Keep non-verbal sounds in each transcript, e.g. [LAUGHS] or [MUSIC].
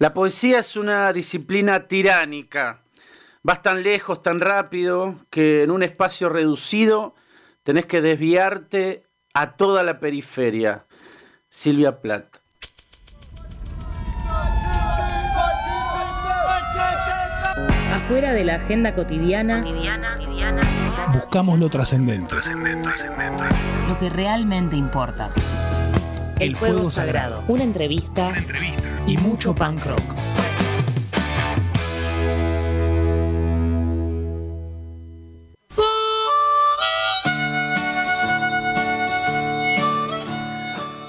La poesía es una disciplina tiránica. Vas tan lejos, tan rápido, que en un espacio reducido tenés que desviarte a toda la periferia. Silvia Plath. Afuera de la agenda cotidiana, buscamos lo trascendente. lo que realmente importa. El, fuego, sagrado. Una entrevista, y mucho punk rock.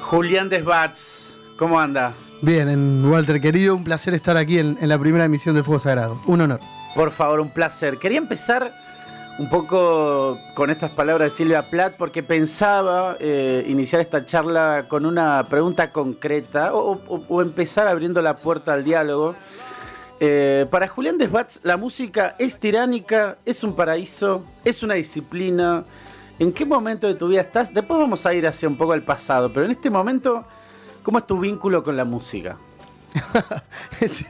Julián Desbats, ¿cómo anda? Bien, Walter, querido, un placer estar aquí en, en la primera emisión de Fuego Sagrado. Un honor. Por favor, un placer. Quería empezar un poco con estas palabras de Silvia Plath porque pensaba eh, iniciar esta charla con una pregunta concreta o, empezar abriendo la puerta al diálogo. Eh, para Julián Desbats, la música es tiránica, es un paraíso, es una disciplina. ¿En qué momento de tu vida estás? Después vamos a ir hacia un poco al pasado, pero en este momento, ¿cómo es tu vínculo con la música? [LAUGHS] es,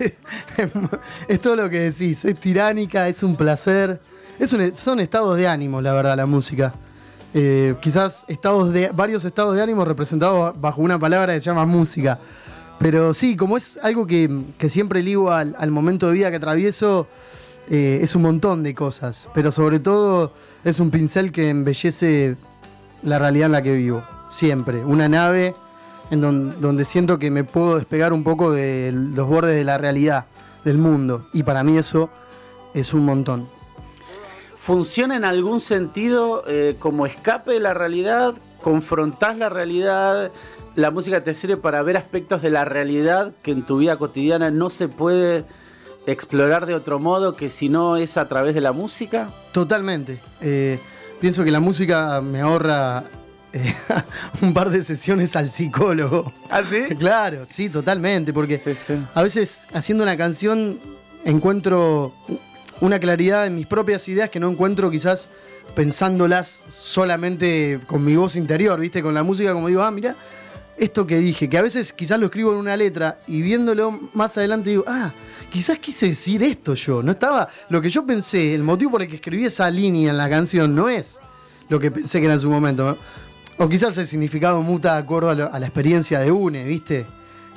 es todo lo que decís. Es tiránica, es un placer. Es un- son estados de ánimo, la verdad, la música. Eh, quizás estados de, varios estados de ánimo representados bajo una palabra que se llama música. Pero sí, como es algo que, que siempre ligo al, momento de vida que atravieso, eh, es un montón de cosas. Pero sobre todo es un pincel que embellece la realidad en la que vivo. Siempre. Una nave en don- donde siento que me puedo despegar un poco de los bordes de la realidad, del mundo. Y para mí eso es un montón. ¿Funciona en algún sentido eh, como escape de la realidad? ¿Confrontás la realidad? ¿La música te sirve para ver aspectos de la realidad que en tu vida cotidiana no se puede explorar de otro modo que si no es a través de la música? Totalmente. Eh, pienso que la música me ahorra eh, [LAUGHS] un par de sesiones al psicólogo. ¿Ah, sí? Claro, sí, totalmente, porque Sí, sí. a veces haciendo una canción encuentro una claridad en mis propias ideas que no encuentro quizás pensándolas solamente con mi voz interior, ¿viste? Con la música como digo, ah, mira, esto que dije, que a veces quizás lo escribo en una letra y viéndolo más adelante digo, ah, quizás quise decir esto yo, no estaba, lo que yo pensé, el motivo por el que escribí esa línea en la canción no es lo que pensé que era en su momento. O quizás el significado muta de acuerdo a, a la experiencia de une, ¿viste?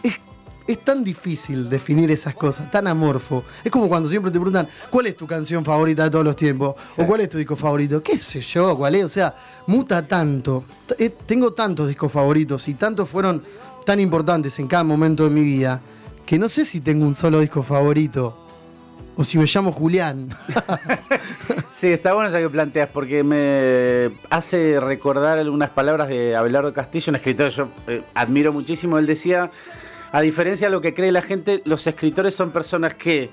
Es, es tan difícil definir esas cosas, tan amorfo. Es como cuando siempre te preguntan, ¿cuál es tu canción favorita de todos los tiempos? Sí. ¿O cuál es tu disco favorito? ¿Qué sé yo? ¿Cuál es? O sea, muta tanto. T- eh, tengo tantos discos favoritos y tantos fueron tan importantes en cada momento de mi vida que no sé si tengo un solo disco favorito. O si me llamo Julián. [LAUGHS] Sí, está bueno eso que planteas porque me hace recordar algunas palabras de Abelardo Castillo, un escritor que yo eh, admiro muchísimo. Él decía, a diferencia de lo que cree la gente, los escritores son personas que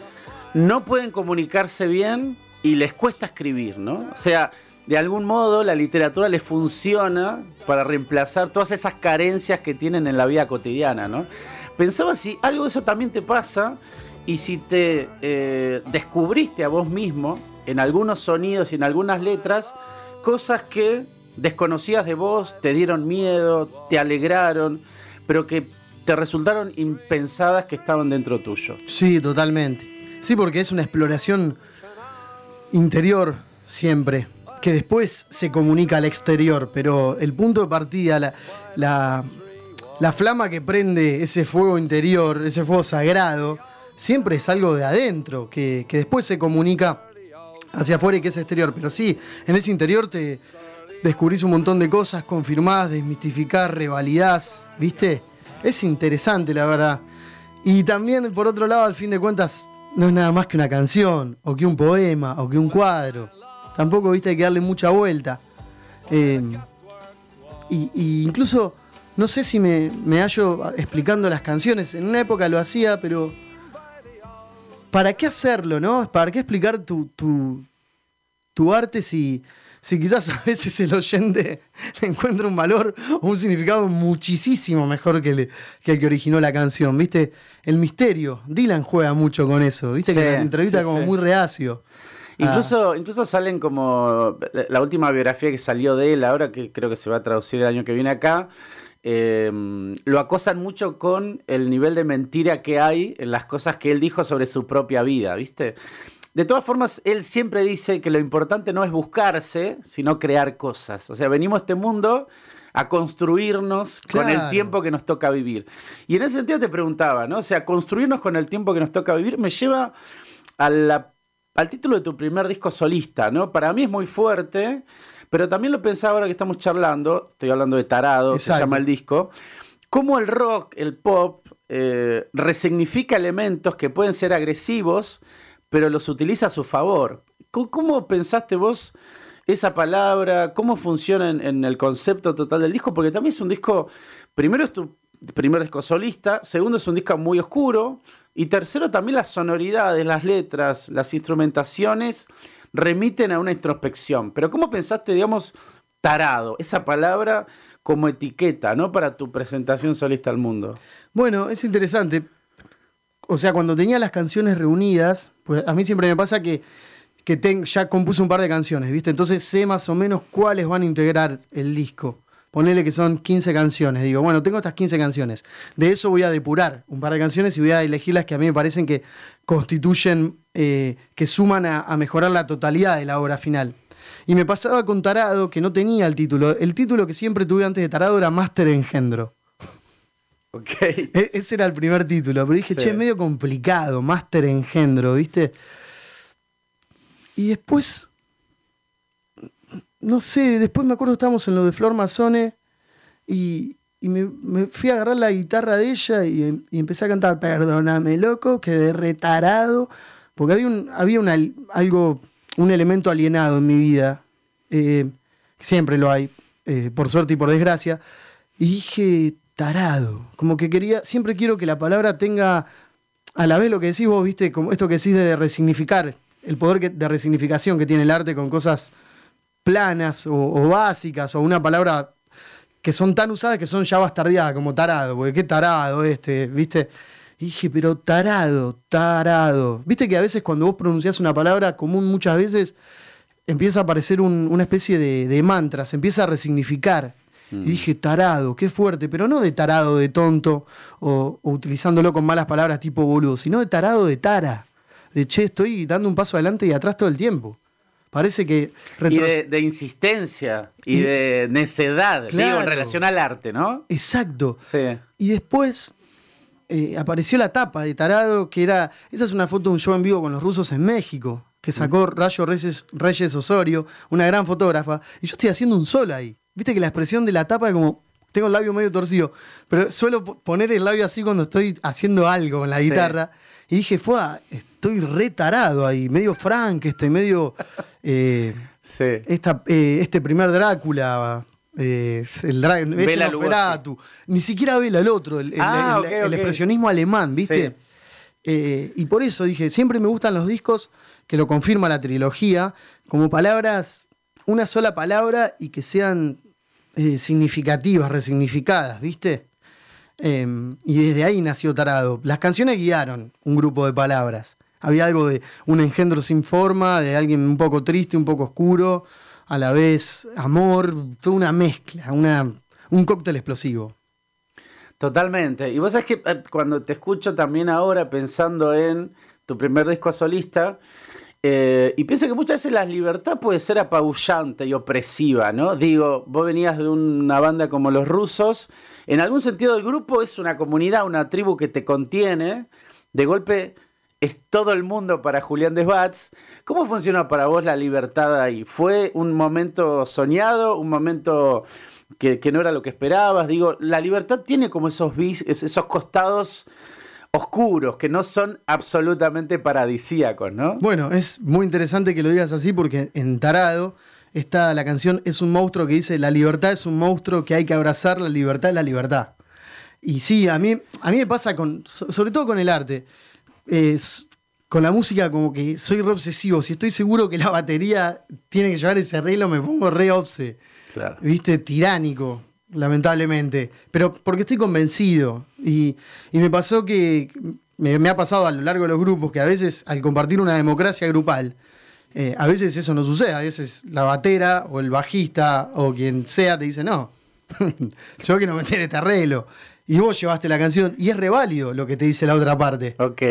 no pueden comunicarse bien y les cuesta escribir, ¿no? O sea, de algún modo la literatura les funciona para reemplazar todas esas carencias que tienen en la vida cotidiana, ¿no? Pensaba si algo de eso también te pasa y si te eh, descubriste a vos mismo en algunos sonidos y en algunas letras cosas que desconocías de vos, te dieron miedo, te alegraron, pero que te resultaron impensadas que estaban dentro tuyo. Sí, totalmente. Sí, porque es una exploración interior siempre, que después se comunica al exterior, pero el punto de partida, la, la, la flama que prende ese fuego interior, ese fuego sagrado, siempre es algo de adentro, que, que después se comunica hacia afuera y que es exterior. Pero sí, en ese interior te descubrís un montón de cosas, confirmás, desmistificás, revalidás, ¿viste? Es interesante, la verdad. Y también, por otro lado, al fin de cuentas, no es nada más que una canción, o que un poema, o que un cuadro. Tampoco, viste, hay que darle mucha vuelta. Y, y incluso, no sé si me, me hallo explicando las canciones. En una época lo hacía, pero. ¿Para qué hacerlo, no? ¿Para qué explicar tu, tu, tu arte si, si quizás a veces el oyente le encuentra un valor o un significado muchísimo mejor que el, que el que originó la canción, ¿viste? El misterio. Dylan juega mucho con eso, ¿viste? Sí, que la entrevista sí, como sí. muy reacio. Incluso, incluso salen como la última biografía que salió de él ahora, que creo que se va a traducir el año que viene acá, Em, lo acosan mucho con el nivel de mentira que hay en las cosas que él dijo sobre su propia vida, ¿viste? De todas formas, él siempre dice que lo importante no es buscarse, sino crear cosas. O sea, venimos a este mundo a construirnos con el tiempo que nos toca vivir. Y en ese sentido te preguntaba, ¿no? O sea, construirnos con el tiempo que nos toca vivir me lleva al título de tu primer disco solista, ¿no? Para mí es muy fuerte pero también lo pensaba ahora que estamos charlando, estoy hablando de Tarado, se llama el disco, cómo el rock, el pop, eh, resignifica elementos que pueden ser agresivos, pero los utiliza a su favor. ¿Cómo, pensaste vos esa palabra? ¿Cómo funciona en, el concepto total del disco? Porque también es un disco, primero es tu primer disco solista, segundo es un disco muy oscuro, y tercero también las sonoridades, las letras, las instrumentaciones remiten a una introspección. Pero ¿cómo pensaste, digamos, tarado, esa palabra como etiqueta, ¿no? Para tu presentación solista al mundo. Bueno, es interesante. O sea, cuando tenía las canciones reunidas, pues a mí siempre me pasa que, que ya compuse un par de canciones, ¿viste? Entonces sé más o menos cuáles van a integrar el disco. Ponele que son 15 canciones. Digo, bueno, tengo estas 15 canciones. De eso voy a depurar un par de canciones y voy a elegir las que a mí me parecen que constituyen, eh, que suman a, mejorar la totalidad de la obra final. Y me pasaba con Tarado, que no tenía el título. El título que siempre tuve antes de Tarado era Máster Engendro. Ok. E-, ese era el primer título, pero dije, che, es medio complicado, Máster Engendro, ¿viste? Y después no sé, después me acuerdo estábamos en lo de Flor Mazone y, me, fui a agarrar la guitarra de ella y, empecé a cantar, perdóname loco, quedé retarado, porque había un, había algo, un elemento alienado en mi vida, eh, siempre lo hay, eh, por suerte y por desgracia, y dije, tarado, como que quería, siempre quiero que la palabra tenga a la vez lo que decís vos, viste, como esto que decís de resignificar, el poder de resignificación que tiene el arte con cosas planas o, básicas o una palabra que son tan usadas que son ya bastardeadas, como tarado, porque qué tarado este, ¿viste? dije, pero tarado, tarado. Viste que a veces cuando vos pronunciás una palabra común muchas veces empieza a aparecer una especie de, mantra, se empieza a resignificar. Y mm. dije, tarado, qué fuerte, pero no de tarado de tonto o, o, utilizándolo con malas palabras tipo boludo, sino de tarado de tara. De che, estoy dando un paso adelante y atrás todo el tiempo. Parece que... Y de, insistencia y, de necedad, digo, en relación al arte, ¿no? Exacto. Sí. Y después eh, apareció la tapa de Tarado, que era... Esa es una foto de un show en vivo con los rusos en México, que sacó mm. Rayo Reyes, Reyes Osorio, una gran fotógrafa, y yo estoy haciendo un sol ahí. Viste que la expresión de la tapa es como... Tengo el labio medio torcido, pero suelo poner el labio así cuando estoy haciendo algo con la guitarra. Y dije, fue, estoy retarado ahí, medio Frank, este, medio. Eh, sí. Eh, este primer Drácula. Eh, el Nosferatu. Ni siquiera Vela el otro, el, ah, expresionismo alemán, ¿viste? y por eso dije, siempre me gustan los discos que lo confirma la trilogía, como palabras, una sola palabra y que sean significativas, resignificadas, ¿viste? Em, y desde ahí nació Tarado. Las canciones guiaron un grupo de palabras. Había algo de un engendro sin forma, de alguien un poco triste, un poco oscuro, a la vez amor, toda una mezcla, una, un cóctel explosivo. Totalmente. Y vos sabés que eh, cuando te escucho también ahora pensando en tu primer disco solista, eh, y pienso que muchas veces la libertad puede ser apabullante y opresiva, ¿no? Digo, vos venías de una banda como los rusos, en algún sentido el grupo es una comunidad, una tribu que te contiene, de golpe es todo el mundo para Julián Desbats. ¿Cómo funcionó para vos la libertad ahí? ¿Fue un momento soñado, un momento que, no era lo que esperabas? Digo, la libertad tiene como esos, esos costados oscuros, que no son absolutamente paradisíacos, ¿no? Bueno, es muy interesante que lo digas así porque en Tarado está la canción Es un monstruo que dice, la libertad es un monstruo que hay que abrazar, la libertad es la libertad. Y sí, a mí, a mí me pasa con, sobre todo con el arte, con la música como que soy re obsesivo, si estoy seguro que la batería tiene que llevar ese arreglo, me pongo re obse. Claro. ¿Viste? Tiránico lamentablemente, pero porque estoy convencido. Y, me pasó que, me, ha pasado a lo largo de los grupos, que a veces al compartir una democracia grupal, eh, a veces eso no sucede, a veces la batera o el bajista o quien sea te dice, no, [LAUGHS] yo quiero meter este arreglo. Y vos llevaste la canción y es reválido lo que te dice la otra parte. Ok.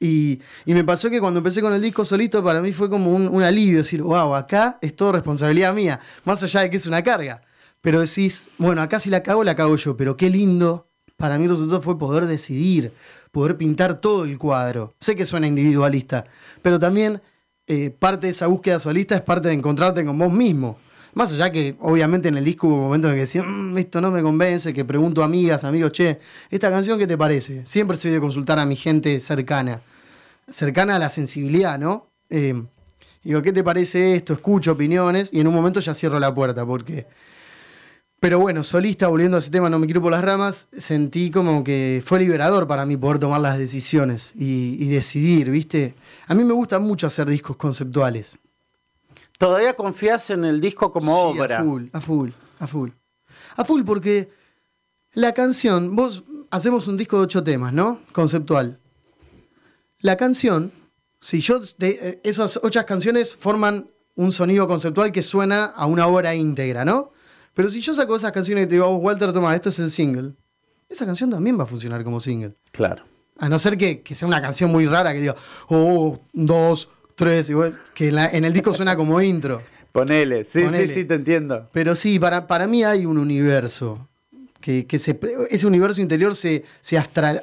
Y, y me pasó que cuando empecé con el disco solito, para mí fue como un, un alivio decir, wow, acá es todo responsabilidad mía, más allá de que es una carga. Pero decís, bueno, acá si la cago, la cago yo, pero qué lindo. Para mí el resultado fue poder decidir, poder pintar todo el cuadro. Sé que suena individualista, pero también eh, parte de esa búsqueda solista es parte de encontrarte con vos mismo. Más allá que, obviamente, en el disco hubo momentos en que decía, "Mm, esto no me convence, que pregunto a amigas, amigos, che, ¿esta canción qué te parece? Siempre soy de consultar a mi gente cercana, cercana a la sensibilidad, ¿no? Eh, digo, ¿qué te parece esto? Escucho opiniones y en un momento ya cierro la puerta, porque... Pero bueno, solista, volviendo a ese tema, no me quiero por las ramas, sentí como que fue liberador para mí poder tomar las decisiones y, y decidir, ¿viste? A mí me gusta mucho hacer discos conceptuales. ¿Todavía confías en el disco como Sí, obra? A full, a full, a full. A full porque la canción, vos hacemos un disco de ocho temas, ¿no? Conceptual. La canción, si yo, de- eh, esas ocho canciones forman un sonido conceptual que suena a una obra íntegra, ¿no? Pero si yo saco esas canciones y te digo, "Oh, Walter, toma, esto es el single, esa canción también va a funcionar como single. Claro. A no ser que, que sea una canción muy rara que diga, oh, dos, tres, que la- en el disco suena como intro. Ponele. [LAUGHS] Sí, Ponele. sí, sí, te entiendo. Pero sí, para, para mí hay un universo. Que, que se, ese universo interior se, se astra-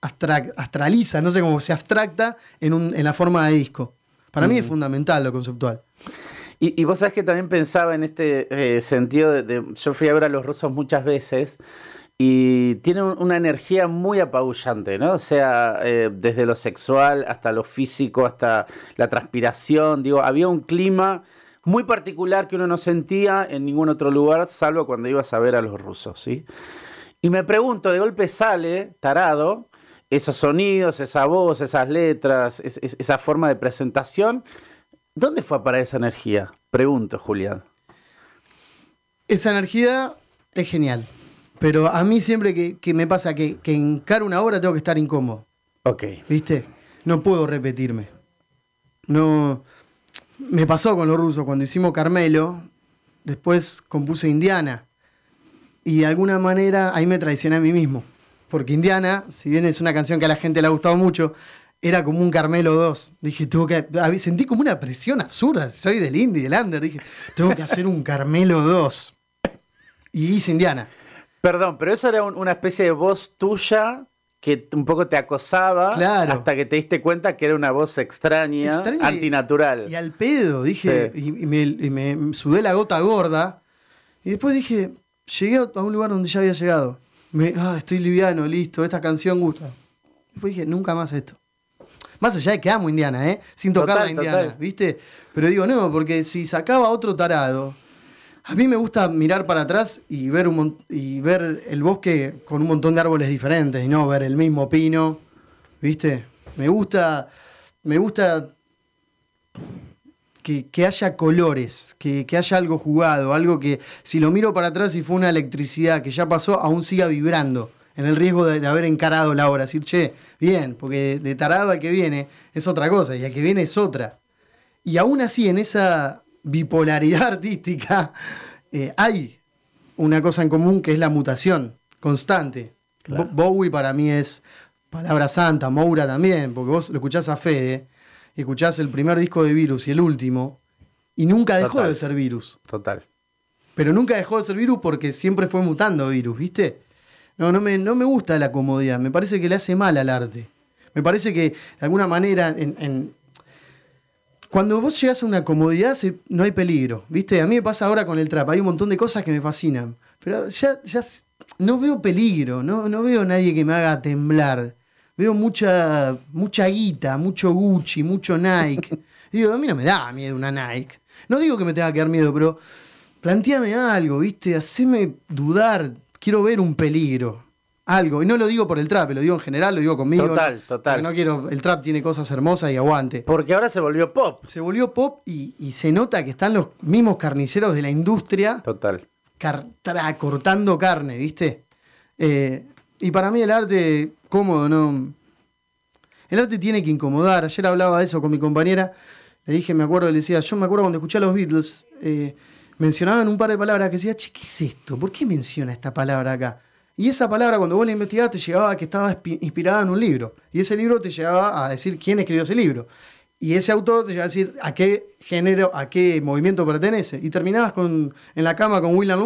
astra- astraliza, no sé cómo, se abstracta en, un- en la forma de disco. Para mí es fundamental lo conceptual. Y, vos sabés que también pensaba en este eh, sentido de, Yo fui a ver a los rusos muchas veces y tienen un- una energía muy apabullante, ¿no? O sea, eh, desde lo sexual hasta lo físico, hasta la transpiración. Digo, había un clima muy particular que uno no sentía en ningún otro lugar, salvo cuando ibas a ver a los rusos, ¿sí? Y me pregunto, de golpe sale, tarado, esos sonidos, esa voz, esas letras, es- es- esa forma de presentación. ¿Dónde fue a parar esa energía? Pregunto, Julián. Esa energía es genial. Pero a mí siempre que, que me pasa que, que encaro una obra tengo que estar incómodo. Ok. ¿Viste? No puedo repetirme. No. Me pasó con los rusos cuando hicimos Carmelo. Después compuse Indiana. Y de alguna manera ahí me traicioné a mí mismo. Porque Indiana, si bien es una canción que a la gente le ha gustado mucho, era como un Carmelo 2. Dije, tengo que. a ver, Sentí como una presión absurda. Soy del indie, del under. Dije, tengo que hacer un Carmelo 2. Y hice Indiana. Perdón, pero eso era un- una especie de voz tuya que un poco te acosaba Claro. hasta que te diste cuenta que era una voz extraña, Extraña y- antinatural. Y al pedo, dije, Sí. y, y me, y me sudé la gota gorda. Y después dije, llegué a un lugar donde ya había llegado. Me, ah, estoy liviano, listo, esta canción gusta. Después dije, nunca más esto. Más allá de que amo Indiana, ¿eh? Sin tocar Total, la Indiana, total. ¿viste? Pero digo, no, porque si sacaba otro tarado. A mí me gusta mirar para atrás y ver, un y ver el bosque con un montón de árboles diferentes y no ver el mismo pino, ¿viste? Me gusta, me gusta que, que haya colores, que, que haya algo jugado, algo que si lo miro para atrás y fue una electricidad que ya pasó, aún siga vibrando, en el riesgo de, de haber encarado la obra. Decir, che, bien, porque de tarado al que viene es otra cosa y al que viene es otra. Y aún así, en esa bipolaridad [LAUGHS] artística, eh, hay una cosa en común que es la mutación constante. Claro. Bowie para mí es palabra santa, Moura también, porque vos lo escuchás a Fede, escuchás el primer disco de Virus y el último, y nunca dejó Total. de ser Virus. Total. Pero nunca dejó de ser Virus porque siempre fue mutando Virus, ¿viste? No, no me, no me gusta la comodidad, me parece que le hace mal al arte. Me parece que de alguna manera en- en, cuando vos llegás a una comodidad se- no hay peligro, ¿viste? A mí me pasa ahora con el trap, hay un montón de cosas que me fascinan, pero ya, ya no veo peligro, no, no veo nadie que me haga temblar. Veo mucha, mucha guita, mucho Gucci, mucho Nike. [LAUGHS] Digo, a mí no me da miedo una Nike. No digo que me tenga que dar miedo, pero planteame algo, ¿viste? Haceme dudar, quiero ver un peligro. Algo, y no lo digo por el trap, lo digo en general, lo digo conmigo. Total, ¿no? total. No quiero, el trap tiene cosas hermosas y aguante. Porque ahora se volvió pop. Se volvió pop y, y se nota que están los mismos carniceros de la industria Total. car- tra- cortando carne, ¿viste? Eh, y para mí el arte, cómodo, ¿no? El arte tiene que incomodar. Ayer hablaba de eso con mi compañera. Le dije, me acuerdo, le decía, yo me acuerdo cuando escuché a los Beatles, eh, mencionaban un par de palabras que decía, che, ¿qué es esto? ¿Por qué menciona esta palabra acá? Y esa palabra, cuando vos la investigabas, te llegaba a que estaba inspirada en un libro. Y ese libro te llegaba a decir quién escribió ese libro. Y ese autor te llegaba a decir a qué género, a qué movimiento pertenece. Y terminabas con, en la cama con William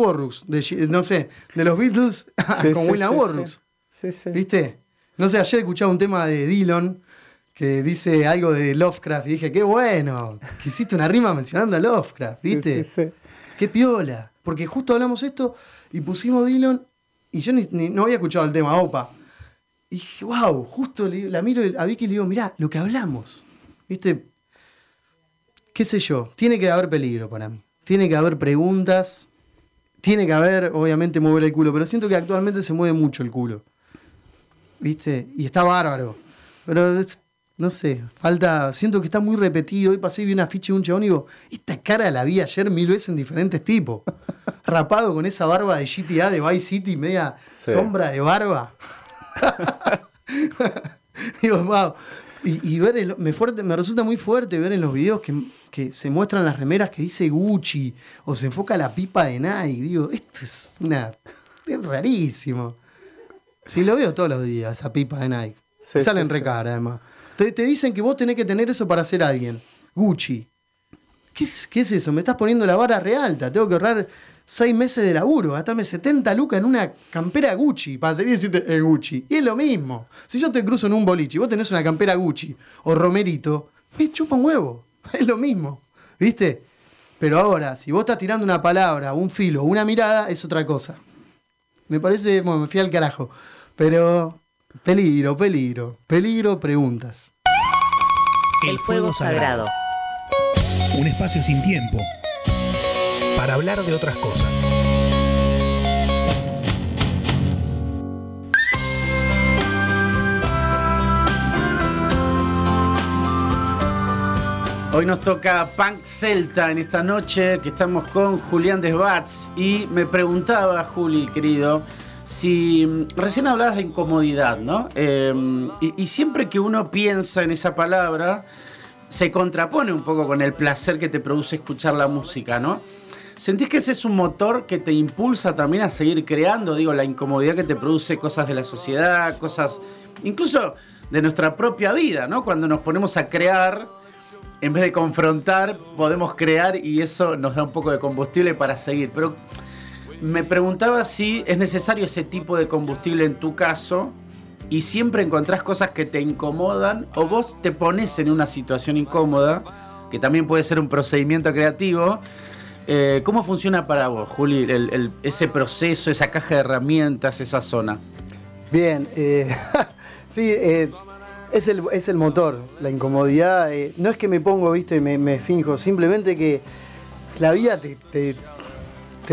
de, no sé, de los Beatles [LAUGHS] con William sí, ¿Viste? No sé, ayer escuchaba un tema de Dylan que dice algo de Lovecraft y dije, qué bueno, que hiciste una rima mencionando a Lovecraft, ¿viste? Qué piola. Porque justo hablamos esto y pusimos Dylan y yo no había escuchado el tema OPA. Y dije, wow, justo la miro a Vicky y le digo, mirá, lo que hablamos. ¿Viste? ¿Qué sé yo? Tiene que haber peligro para mí. Tiene que haber preguntas. Tiene que haber, obviamente, mover el culo. Pero siento que actualmente se mueve mucho el culo. ¿Viste? Y está bárbaro. Pero no sé, falta. Siento que está muy repetido. Hoy pasé y vi una ficha de un chabón y digo, esta cara la vi ayer mil veces en diferentes tipos. [LAUGHS] Rapado con esa barba de GTA de Vice City, media sombra de barba. [LAUGHS] digo, wow. Y, ver, me, fuerte, me resulta muy fuerte ver en los videos que, se muestran las remeras que dice Gucci o se enfoca la pipa de Nike. Digo, esto es una. Es rarísimo. Sí, lo veo todos los días, esa pipa de Nike. Salen re cara, además. Te, dicen que vos tenés que tener eso para ser alguien. Gucci. ¿Qué es, ¿Qué es eso? Me estás poniendo la vara re alta. Tengo que ahorrar seis meses de laburo, gastarme 70 lucas en una campera Gucci para seguir decirte el Gucci. Y es lo mismo. Si yo te cruzo en un boliche y vos tenés una campera Gucci o Romerito, me chupa un huevo. [LAUGHS] Es lo mismo. ¿Viste? Pero ahora, si vos estás tirando una palabra, un filo, una mirada, es otra cosa. Me parece, bueno, me fui al carajo. Pero Peligro, peligro, peligro, preguntas. El fuego sagrado. Un espacio sin tiempo para hablar de otras cosas. Hoy nos toca Punk Celta en esta noche que estamos con Julián Desbats y me preguntaba, Juli, querido, si mm, recién hablabas de incomodidad, ¿no? Em, y, siempre que uno piensa en esa palabra, se contrapone un poco con el placer que te produce escuchar la música, ¿no? ¿Sentís que ese es un motor que te impulsa también a seguir creando? Digo, la incomodidad que te produce cosas de la sociedad, cosas incluso de nuestra propia vida, ¿no? Cuando nos ponemos a crear, en vez de confrontar, podemos crear y eso nos da un poco de combustible para seguir. Pero me preguntaba si es necesario ese tipo de combustible en tu caso y siempre encontrás cosas que te incomodan o vos te pones en una situación incómoda, que también puede ser un procedimiento creativo. Eh, ¿Cómo funciona para vos, Juli, ese proceso, esa caja de herramientas, esa zona? Bien, eh, [LAUGHS] sí, eh, es, el, motor, la incomodidad. no es que me pongo, viste, me, me finjo, simplemente que la vida te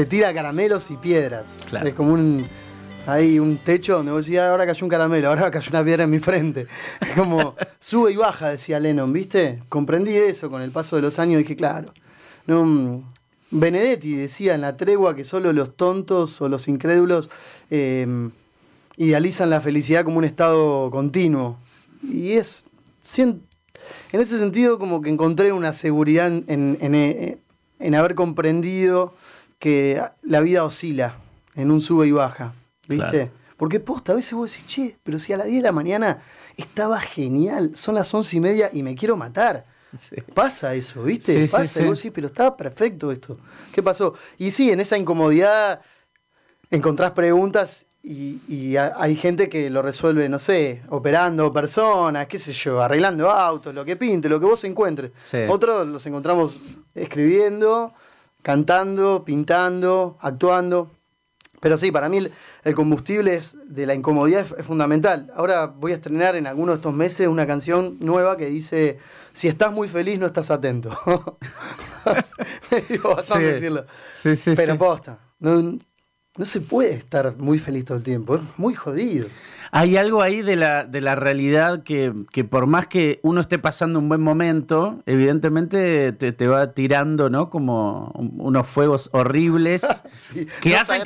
tira caramelos y piedras. Es como un. Hay un techo donde vos decías, ahora cayó un caramelo, ahora cayó una piedra en mi frente. [LAUGHS] Es como sube y baja, decía Lennon, ¿viste? Comprendí eso con el paso de los años y dije, claro. No, Benedetti decía en la tregua que solo los tontos o los incrédulos em, idealizan la felicidad como un estado continuo. Y es. En ese sentido, como que encontré una seguridad en, en, en haber comprendido que la vida oscila en un sube y baja, ¿viste? Porque posta, a veces vos decís, che, pero si a las 10 de la mañana estaba genial, son las once y media y me quiero matar. Pasa eso, ¿viste? Pasa, y vos decís, pero estaba perfecto esto. ¿Qué pasó? Y sí, en esa incomodidad encontrás preguntas y, hay gente que lo resuelve, no sé, operando personas, qué sé yo, arreglando autos, lo que pinte, lo que vos encuentres. Otros los encontramos escribiendo cantando, pintando, actuando. Pero sí, para mí el, combustible es, de la incomodidad es, fundamental. Ahora voy a estrenar en alguno de estos meses una canción nueva que dice, si estás muy feliz no estás atento. [LAUGHS] Me digo bastante decirlo. Sí, sí, Pero posta, no, no se puede estar muy feliz todo el tiempo, es muy jodido. Hay algo ahí de la, de la realidad que, por más que uno esté pasando un buen momento, evidentemente te, va tirando, ¿no? Como unos fuegos horribles [LAUGHS] que hacen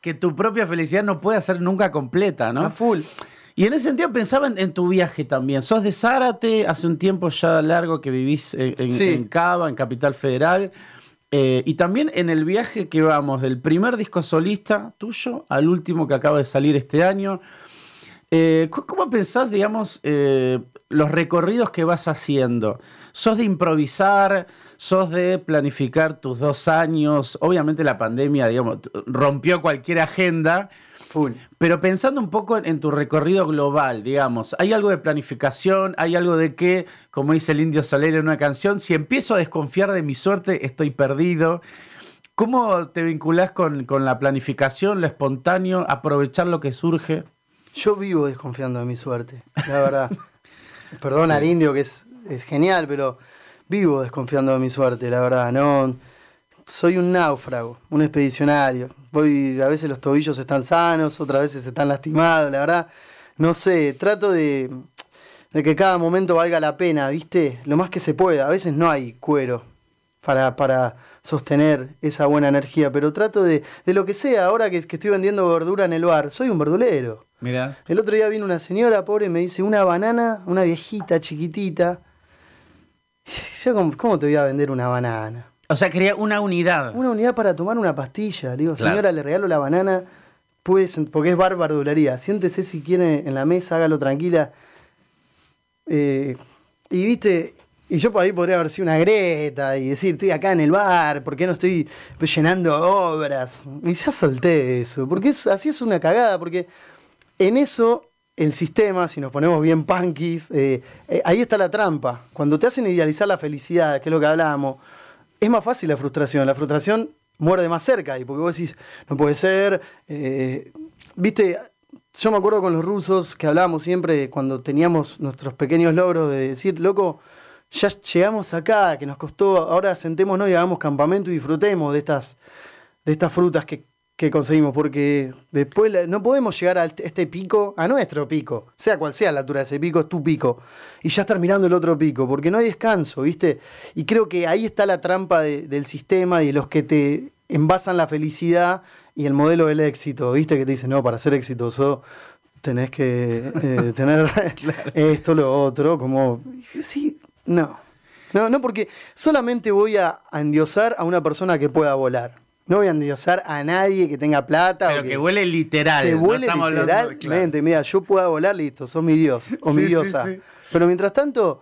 que, tu propia felicidad no pueda ser nunca completa, ¿no? A full. Y en ese sentido pensaba en, tu viaje también. Sos de Zárate, hace un tiempo ya largo que vivís en, en Cava, en Capital Federal. eh, y también en el viaje que vamos del primer disco solista tuyo al último que acaba de salir este año. Eh, ¿Cómo pensás, digamos, eh, los recorridos que vas haciendo? ¿Sos de improvisar? ¿Sos de planificar tus dos años? Obviamente la pandemia, digamos, rompió cualquier agenda. Pero pensando un poco en tu recorrido global, digamos, ¿hay algo de planificación? ¿Hay algo de que, como dice el Indio Soler en una canción, si empiezo a desconfiar de mi suerte, estoy perdido? ¿Cómo te vinculás con, con la planificación, lo espontáneo, aprovechar lo que surge? Yo vivo desconfiando de mi suerte, la verdad. [LAUGHS] Perdón al indio que es, es genial, pero vivo desconfiando de mi suerte, la verdad. No, soy un náufrago, un expedicionario. Voy, a veces los tobillos están sanos, otras veces están lastimados, la verdad. No sé, trato de, de que cada momento valga la pena, ¿viste? Lo más que se pueda. A veces no hay cuero para, para sostener esa buena energía, pero trato de, de lo que sea. Ahora que, que estoy vendiendo verdura en el bar, soy un verdulero. El otro día vino una señora pobre y me dice, una banana, una viejita chiquitita. Yo, ¿cómo, te voy a vender una banana? O sea, quería una unidad. Una unidad para tomar una pastilla. Le digo, señora, le regalo la banana, puedes, porque es barbardularía. Siéntese si quiere en la mesa, hágalo tranquila. Eh, y viste, y yo por ahí podría haber sido una greta y decir, estoy acá en el bar, ¿por qué no estoy llenando obras? Y ya solté eso, porque así es una cagada, porque en eso, el sistema, si nos ponemos bien punkis, eh, eh, ahí está la trampa. Cuando te hacen idealizar la felicidad, que es lo que hablábamos, es más fácil la frustración. La frustración muerde más cerca, y porque vos decís, no puede ser. Eh, viste, yo me acuerdo con los rusos que hablábamos siempre cuando teníamos nuestros pequeños logros de decir, loco, ya llegamos acá, que nos costó, ahora sentémonos y hagamos campamento y disfrutemos de estas, de estas frutas que, que conseguimos, porque después no podemos llegar a este pico, a nuestro pico, sea cual sea la altura de ese pico, es tu pico, y ya estar mirando el otro pico, porque no hay descanso, ¿viste? Y creo que ahí está la trampa del sistema y de los que te envasan la felicidad y el modelo del éxito, ¿viste? Que te dicen, no, para ser exitoso tenés que eh, [LAUGHS] tener esto, lo otro, como, sí, no. No, no, porque solamente voy a endiosar a una persona que pueda volar. No voy a endiosar a nadie que tenga plata. Pero que, huele literal. Que huele literalmente. Mira, yo puedo volar, listo, sos mi dios o mi diosa. Pero mientras tanto,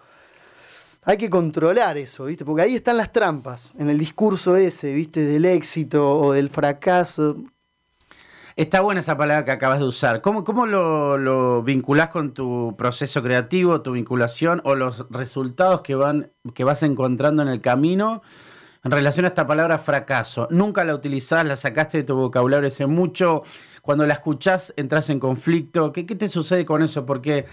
hay que controlar eso, ¿viste? Porque ahí están las trampas, en el discurso ese, ¿viste? Del éxito o del fracaso. Está buena esa palabra que acabas de usar. ¿Cómo, cómo lo, lo, vinculás con tu proceso creativo, tu vinculación o los resultados que, van, que vas encontrando en el camino? en relación a esta palabra fracaso. Nunca la utilizás, la sacaste de tu vocabulario hace mucho. Cuando la escuchás, entras en conflicto. ¿Qué, te sucede con eso? Porque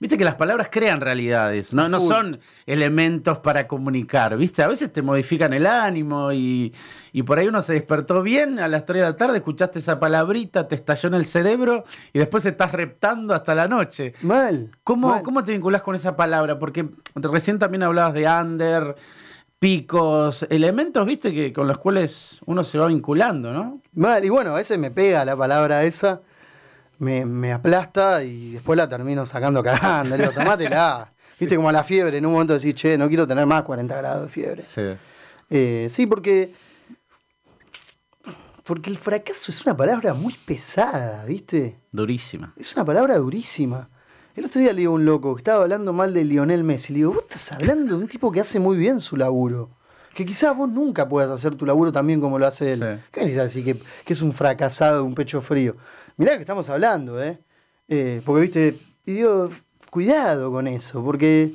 viste que las palabras crean realidades, no, no son elementos para comunicar, viste, a veces te modifican el ánimo y, por ahí uno se despertó bien a las 3 de la tarde, escuchaste esa palabrita, te estalló en el cerebro y después estás reptando hasta la noche. Mal. ¿Cómo, ¿cómo te vinculas con esa palabra? Porque recién también hablabas de under, picos, elementos, viste, que con los cuales uno se va vinculando, ¿no? Mal, y bueno, a veces me pega la palabra esa, me, aplasta y después la termino sacando cagando, le digo, tomátela. [LAUGHS] Viste, como a la fiebre, en un momento decís, che, no quiero tener más 40 grados de fiebre. Sí. Eh, sí, porque. Porque el fracaso es una palabra muy pesada, ¿viste? Durísima. Es una palabra durísima. El otro día le digo a un loco que estaba hablando mal de Lionel Messi. Le digo, vos estás hablando de un tipo que hace muy bien su laburo. Que quizás vos nunca puedas hacer tu laburo también como lo hace él. ¿Qué le así que, que, es un fracasado, un pecho frío? Mirá que estamos hablando, ¿eh? ¿eh? porque, viste, y digo, cuidado con eso, porque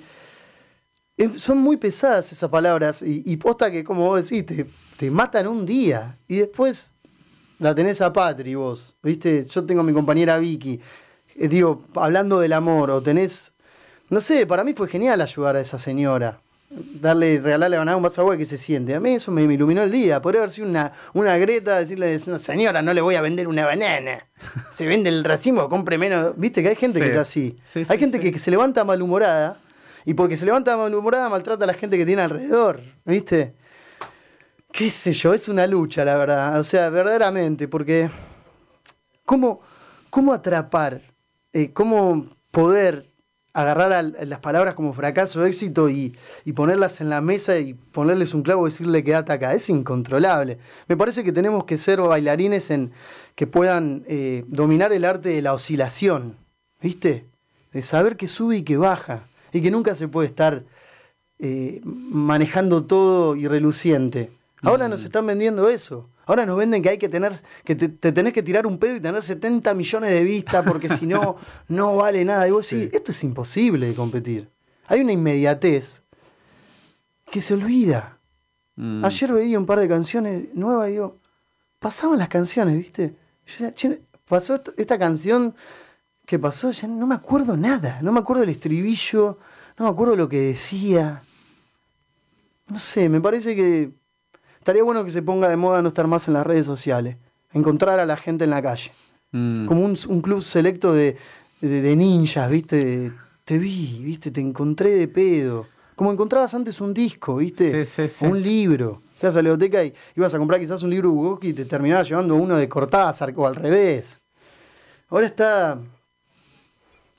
son muy pesadas esas palabras y, posta que, como vos decís, te, te matan un día y después la tenés a Patri vos, ¿viste? Yo tengo a mi compañera Vicky eh, digo, hablando del amor, o tenés, no sé, para mí fue genial ayudar a esa señora. Darle, regalarle a un vaso de agua que se siente. A mí eso me, iluminó el día. Podría haber sido una, una Greta decirle, señora, no le voy a vender una banana. [LAUGHS] Se vende el racimo, compre menos. Viste que hay gente que es así. hay gente que, que, se levanta malhumorada y porque se levanta malhumorada maltrata a la gente que tiene alrededor. ¿Viste? Qué sé yo, es una lucha, la verdad. O sea, verdaderamente, porque. ¿Cómo, cómo atrapar eh, cómo poder agarrar las palabras como fracaso, éxito y, ponerlas en la mesa y ponerles un clavo y decirle quédate acá. Es incontrolable. Me parece que tenemos que ser bailarines en que puedan eh, dominar el arte de la oscilación, ¿viste? De saber que sube y que baja y que nunca se puede estar eh, manejando todo y reluciente. Ahora nos mm. están vendiendo eso. Ahora nos venden que hay que tener, que te, tenés que tirar un pedo y tener 70 millones de vistas porque si no, [LAUGHS] no vale nada. Y vos sí. esto es imposible de competir. Hay una inmediatez que se olvida. Mm. Ayer veía un par de canciones nuevas y digo, pasaban las canciones, ¿viste? pasó esta, canción que pasó, ya no me acuerdo nada, no me acuerdo el estribillo, no me acuerdo lo que decía. No sé, me parece que Estaría bueno que se ponga de moda no estar más en las redes sociales, encontrar a la gente en la calle. Mm. Como un, club selecto de, ninjas, ¿viste? Te vi, ¿viste? Te encontré de pedo. Como encontrabas antes un disco, ¿viste? Sí, sí, sí. un libro. Ibas a la biblioteca y ibas a comprar quizás un libro de Bukowski y te terminabas llevando uno de Cortázar o al revés. Ahora está.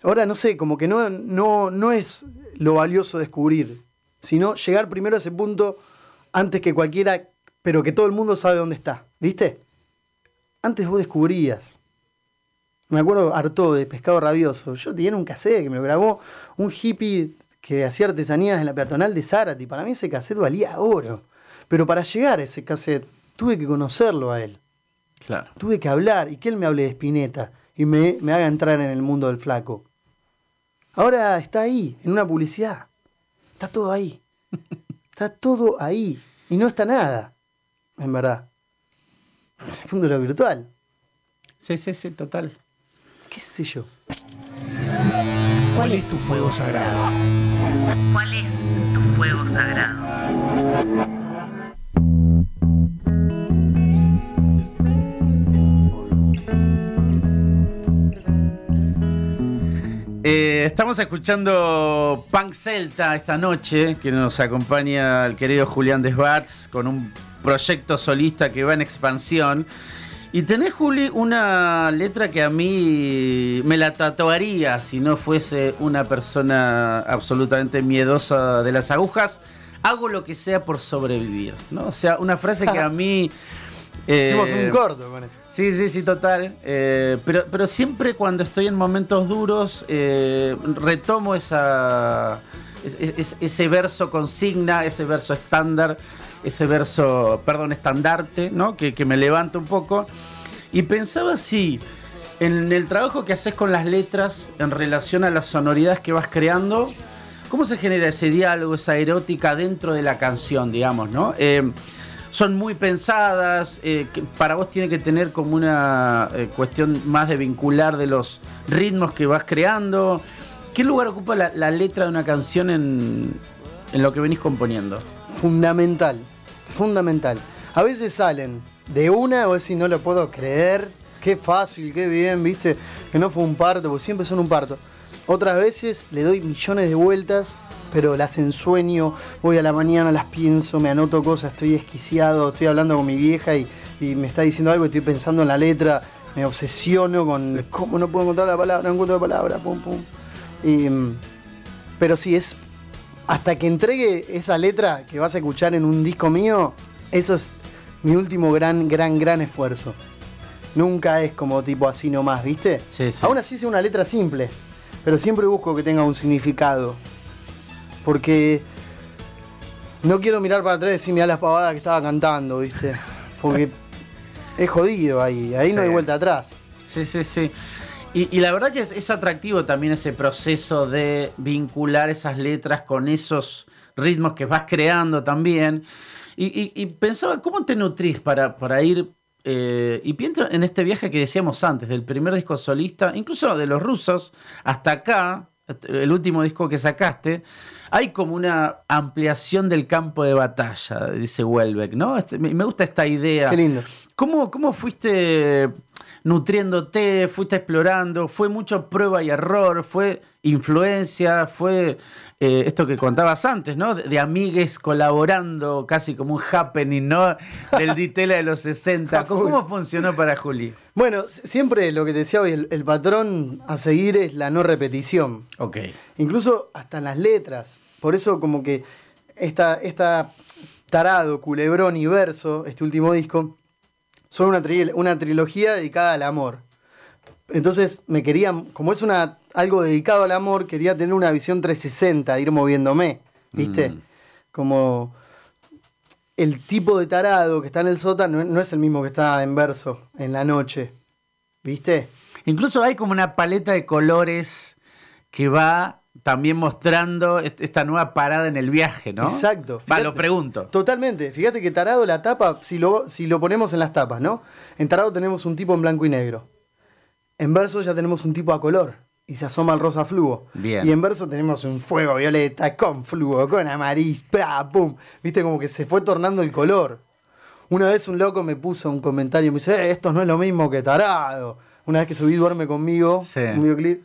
Ahora no sé, como que no, no, no es lo valioso descubrir, sino llegar primero a ese punto antes que cualquiera pero que todo el mundo sabe dónde está, ¿viste? Antes vos descubrías. Me acuerdo harto de Pescado Rabioso. Yo tenía un cassette que me grabó un hippie que hacía artesanías en la peatonal de Zárate. Para mí ese cassette valía oro. Pero para llegar a ese cassette tuve que conocerlo a él. Claro. Tuve que hablar y que él me hable de Spinetta y me, me haga entrar en el mundo del flaco. Ahora está ahí, en una publicidad. Está todo ahí. [LAUGHS] Está todo ahí. Y no está nada en verdad. Es el mundo lo virtual. Sí, sí, sí, total. ¿Qué sé yo? ¿Cuál es tu fuego sagrado? ¿Cuál es tu fuego sagrado? Eh, estamos escuchando Punk Celta esta noche, que nos acompaña el querido Julián Desbats con un proyecto solista que va en expansión. Y tenés, Juli, una letra que a mí me la tatuaría si no fuese una persona absolutamente miedosa de las agujas. Hago lo que sea por sobrevivir, ¿no? O sea, una frase que a mí... Eh, [LAUGHS] Hicimos un corto con eso. Sí, sí, sí, total. Eh, pero, pero siempre cuando estoy en momentos duros, eh, retomo esa, ese verso consigna, ese verso estándar ese verso, perdón, estandarte, ¿no? Que, me levanta un poco. Y pensaba si en el trabajo que haces con las letras en relación a las sonoridades que vas creando, ¿cómo se genera ese diálogo, esa erótica dentro de la canción, digamos, ¿no? Eh, son muy pensadas, eh, para vos tiene que tener como una eh, cuestión más de vincular de los ritmos que vas creando. ¿Qué lugar ocupa la, letra de una canción en, en lo que venís componiendo? Fundamental fundamental. A veces salen de una o si no lo puedo creer, qué fácil, qué bien, viste, que no fue un parto, porque siempre son un parto. Otras veces le doy millones de vueltas, pero las ensueño, voy a la mañana, las pienso, me anoto cosas, estoy esquiciado, estoy hablando con mi vieja y, me está diciendo algo, estoy pensando en la letra, me obsesiono con cómo no puedo encontrar la palabra, no encuentro la palabra, pum, pum. Pero sí, es hasta que entregue esa letra que vas a escuchar en un disco mío, eso es mi último gran, gran, gran esfuerzo. Nunca es como tipo así nomás, ¿viste? Sí, sí. Aún así es una letra simple, pero siempre busco que tenga un significado. Porque no quiero mirar para atrás y decir, a las pavadas que estaba cantando, ¿viste? Porque [LAUGHS] es jodido ahí, ahí no hay vuelta atrás. Sí, sí, sí. Y, la verdad que es, atractivo también ese proceso de vincular esas letras con esos ritmos que vas creando también. Y, pensaba, ¿cómo te nutrís para, para ir? Eh, y pienso en este viaje que decíamos antes, del primer disco solista, incluso de los rusos, hasta acá, el último disco que sacaste, hay como una ampliación del campo de batalla, dice Welbeck, ¿no? Este, me gusta esta idea. Qué lindo. ¿Cómo, cómo fuiste nutriéndote, fuiste explorando, fue mucho prueba y error, fue influencia, fue eh, esto que contabas antes, ¿no? De, amigues colaborando, casi como un happening, ¿no? Del Ditela de los 60. [LAUGHS] ¿Cómo funcionó para Juli? Bueno, siempre lo que te decía hoy, el, patrón a seguir es la no repetición. Ok. Incluso hasta en las letras. Por eso como que esta, esta tarado, culebrón y verso, este último disco, son una, una trilogía dedicada al amor. Entonces me quería, como es una, algo dedicado al amor, quería tener una visión 360, ir moviéndome, ¿viste? Mm. Como el tipo de tarado que está en el sótano no, es el mismo que está en verso, en la noche, ¿viste? Incluso hay como una paleta de colores que va también mostrando esta nueva parada en el viaje, ¿no? Exacto. Va, lo pregunto. Totalmente. Fíjate que Tarado, la tapa, si lo, si lo ponemos en las tapas, ¿no? En Tarado tenemos un tipo en blanco y negro. En verso ya tenemos un tipo a color y se asoma el rosa fluo. Bien. Y en verso tenemos un fuego violeta con fluo, con amarillo, pum. Viste como que se fue tornando el color. Una vez un loco me puso un comentario y me dice, eh, esto no es lo mismo que tarado. Una vez que subí Duerme conmigo, un videoclip.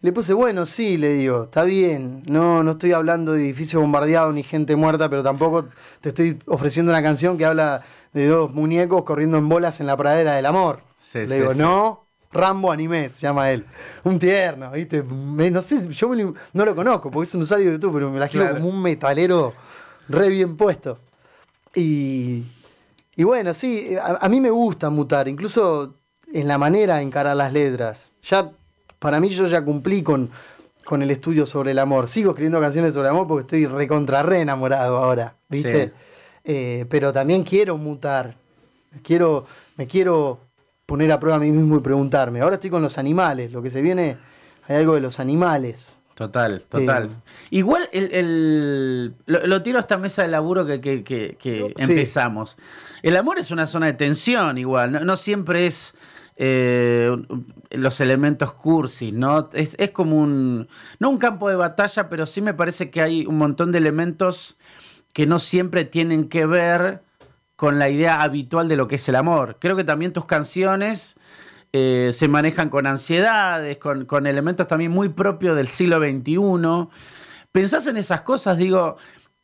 Le puse, bueno, sí, le digo, está bien. No, no estoy hablando de edificios bombardeados ni gente muerta, pero tampoco te estoy ofreciendo una canción que habla de dos muñecos corriendo en bolas en la pradera del amor. le digo, no, Rambo Anime se llama él. Un tierno, ¿viste? no sé, yo no lo conozco porque es un usuario de YouTube, pero me la quiero como un metalero re bien puesto. Y, y bueno, sí, a, mí me gusta mutar, incluso en la manera de encarar las letras. Ya, para mí yo ya cumplí con, con el estudio sobre el amor. Sigo escribiendo canciones sobre el amor porque estoy recontra re enamorado ahora, ¿viste? Eh, pero también quiero mutar. Quiero, me quiero poner a prueba a mí mismo y preguntarme. Ahora estoy con los animales, lo que se viene, hay algo de los animales. Total, total. Igual el, lo, tiro a esta mesa de laburo que, empezamos. El amor es una zona de tensión igual, no, siempre es eh, los elementos cursis, ¿no? Es, es, como un, no un campo de batalla, pero sí me parece que hay un montón de elementos que no siempre tienen que ver con la idea habitual de lo que es el amor. Creo que también tus canciones eh, se manejan con ansiedades, con, elementos también muy propios del siglo XXI. ¿Pensás en esas cosas? Digo,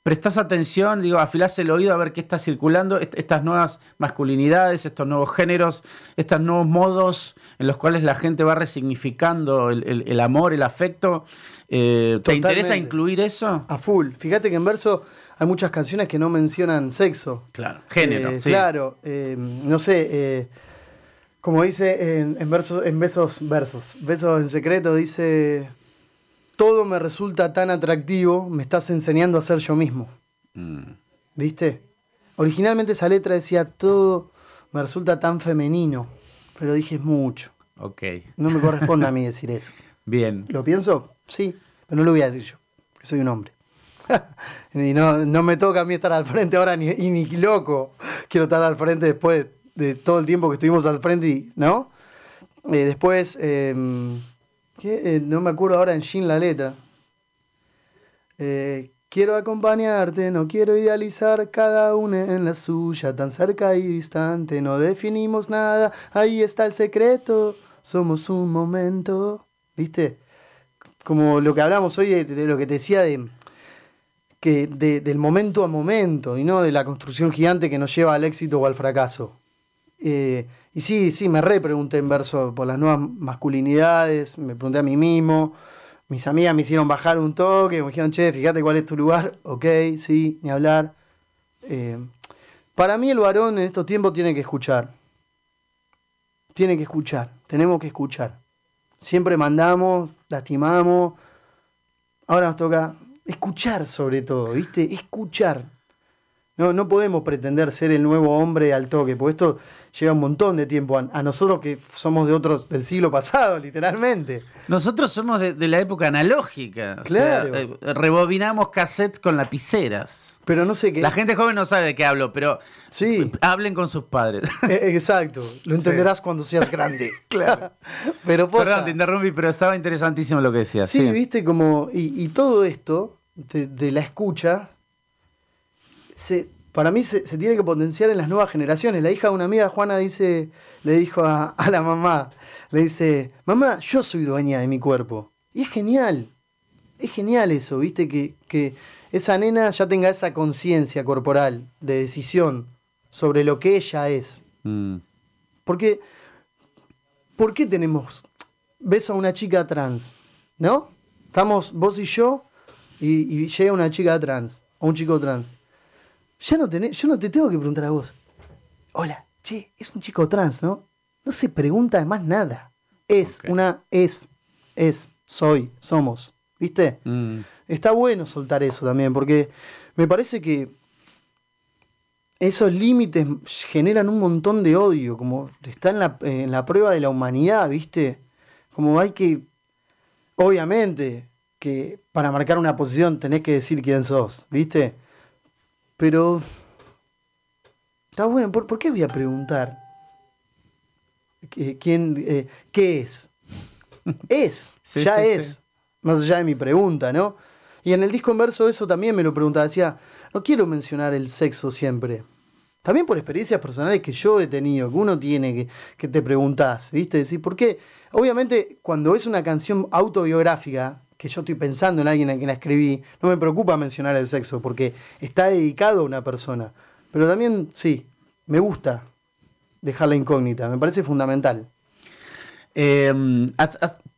prestás atención, digo, afilás el oído a ver qué está circulando, estas nuevas masculinidades, estos nuevos géneros, estos nuevos modos en los cuales la gente va resignificando el, amor, el afecto. Eh, ¿Te interesa incluir eso? A full. Fíjate que en verso hay muchas canciones que no mencionan sexo. Claro, género. Eh, claro, eh, no sé, como dice en, versos, en besos, versos, besos en secreto, dice, todo me resulta tan atractivo, me estás enseñando a ser yo mismo. Mm. ¿Viste? Originalmente esa letra decía, todo me resulta tan femenino, pero dije mucho. Ok. No me corresponde a mí decir eso. [LAUGHS] Bien. ¿Lo pienso? Sí, pero no lo voy a decir yo, que soy un hombre. [LAUGHS] y no, no, me toca a mí estar al frente ahora ni, ni loco. Quiero estar al frente después de todo el tiempo que estuvimos al frente, ¿no? Eh, después, eh, no me acuerdo ahora en Shin la letra. Eh, quiero acompañarte, no quiero idealizar cada uno en la suya, tan cerca y distante, no definimos nada, ahí está el secreto, somos un momento, ¿viste? Como lo que hablamos hoy, de lo que te decía de que del momento a momento y no de la construcción gigante que nos lleva al éxito o al fracaso. Eh, y sí, sí, me re pregunté en verso por las nuevas masculinidades, me pregunté a mí mismo, mis amigas me hicieron bajar un toque, me dijeron, che, fíjate cuál es tu lugar, ok, sí, ni hablar. Eh, para mí el varón en estos tiempos tiene que escuchar, tiene que escuchar, tenemos que escuchar. Siempre mandamos, lastimamos, ahora nos toca escuchar sobre todo, ¿viste? Escuchar. No, no podemos pretender ser el nuevo hombre al toque, porque esto lleva un montón de tiempo. A, nosotros que somos de otros del siglo pasado, [LAUGHS] literalmente. Nosotros somos de, la época analógica. Claro. Eh, rebobinamos cassette con lapiceras. Pero no sé qué. La gente joven no sabe de qué hablo, pero sí. hablen con sus padres. [LAUGHS] Eh, exacto. Lo entenderás cuando seas grande. [LAUGHS] claro. pero Perdón, te interrumpí, pero estaba interesantísimo lo que decías. Sí, viste, como. Y, todo esto de, la escucha. Se, para mí se, tiene que potenciar en las nuevas generaciones. La hija de una amiga, Juana, dice, le dijo a, a la mamá, le dice, mamá, yo soy dueña de mi cuerpo. Y es genial. Es genial eso, ¿viste? Que, que esa nena ya tenga esa conciencia corporal de decisión sobre lo que ella es. Mm. Porque, ¿por qué tenemos... Ves a una chica trans, ¿no? Estamos vos y yo y, llega una chica trans o un chico trans. Ya no tenés, yo no te tengo que preguntar a vos. Hola, che, es un chico trans, ¿no? No se pregunta más nada. Es una, es, es, soy, somos. ¿Viste? Mm. Está bueno soltar eso también, porque me parece que esos límites generan un montón de odio, como está en la, en la prueba de la humanidad, ¿viste? Como hay que, obviamente, que para marcar una posición tenés que decir quién sos, ¿viste? Pero... Está bueno, ¿por, qué voy a preguntar? ¿Quién, eh, ¿Qué es? [LAUGHS] Es, ya es. Más allá de mi pregunta, ¿no? Y en el disco en verso eso también me lo preguntaba. Decía, no quiero mencionar el sexo siempre. También por experiencias personales que yo he tenido, que uno tiene, que, que te preguntás, ¿viste? Decir, ¿por qué? Obviamente, cuando es una canción autobiográfica, que yo estoy pensando en alguien a quien la escribí, no me preocupa mencionar el sexo, porque está dedicado a una persona. Pero también, sí, me gusta dejar la incógnita, me parece fundamental. Em,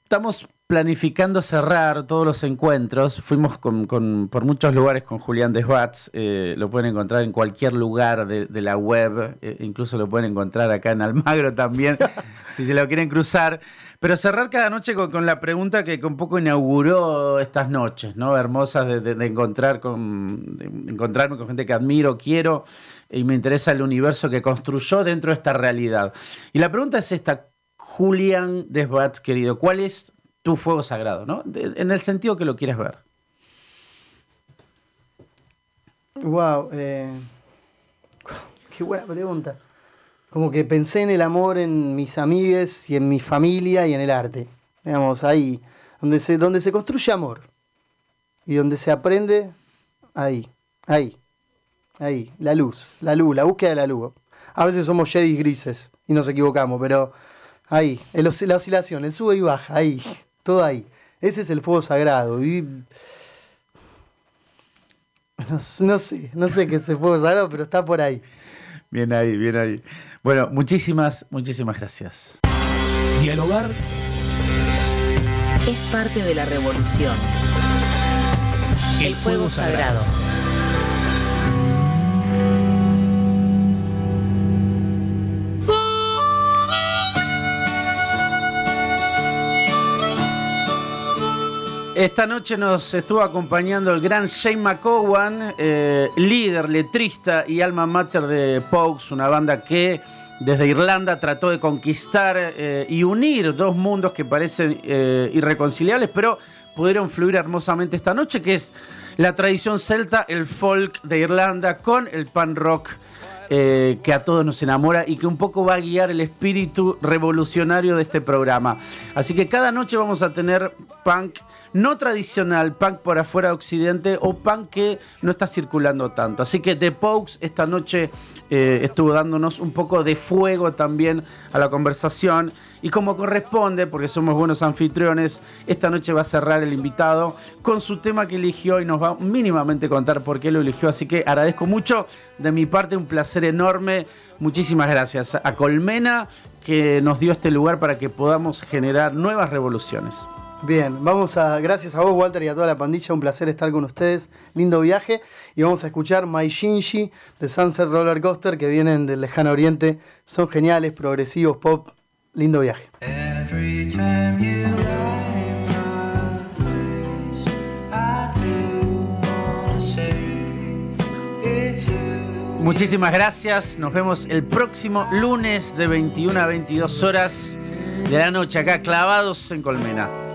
estamos planificando cerrar todos los encuentros. Fuimos por muchos lugares con Julián Desbats. Eh, lo pueden encontrar en cualquier lugar de, la web. Eh, incluso lo pueden encontrar acá en Almagro también, [LAUGHS] si se lo quieren cruzar. Pero cerrar cada noche con, la pregunta que, un poco inauguró estas noches, ¿no? Hermosas de, encontrar con, encontrarme con gente que admiro, quiero y me interesa el universo que construyó dentro de esta realidad. Y la pregunta es esta, Julián Desbats, querido, ¿cuál es tu fuego sagrado, ¿no? en el sentido que lo quieres ver. Wow, eh, [LAUGHS] qué buena pregunta. Como que pensé en el amor en mis amigues y en mi familia y en el arte. Digamos, ahí, donde se, donde se construye amor y donde se aprende, ahí, ahí, ahí, la luz, la luz, la búsqueda de la luz. A veces somos Jedi grises y nos equivocamos, pero ahí, la oscilación, el sube y baja, ahí todo ahí. Ese es el fuego sagrado. Y... No, sé, no sé qué es el fuego sagrado, pero está por ahí. Bien ahí, bien ahí. Bueno, muchísimas, muchísimas gracias. Dialogar es parte de la revolución. El, fuego, sagrado. Esta noche nos estuvo acompañando el gran Shane McCowan, eh, líder, letrista y alma mater de Pogues, una banda que desde Irlanda trató de conquistar eh, y unir dos mundos que parecen eh, irreconciliables, pero pudieron fluir hermosamente esta noche, que es la tradición celta, el folk de Irlanda con el pan rock. que a todos nos enamora y que un poco va a guiar el espíritu revolucionario de este programa. Así que cada noche vamos a tener punk no tradicional, punk por afuera de Occidente o punk que no está circulando tanto. Así que The Pokes esta noche eh, estuvo dándonos un poco de fuego también a la conversación. Y como corresponde, porque somos buenos anfitriones, esta noche va a cerrar el invitado con su tema que eligió y nos va mínimamente contar por qué lo eligió. Así que agradezco mucho. De mi parte, un placer enorme. Muchísimas gracias a Colmena que nos dio este lugar para que podamos generar nuevas revoluciones. Bien, vamos a, gracias a vos Walter y a toda la pandilla, un placer estar con ustedes, lindo viaje. Y vamos a escuchar My Shinji de Sunset Roller Coaster que vienen del lejano oriente, son geniales, progresivos, pop, lindo viaje. Muchísimas gracias, nos vemos el próximo lunes de 21 a 22 horas de la noche acá clavados en Colmena.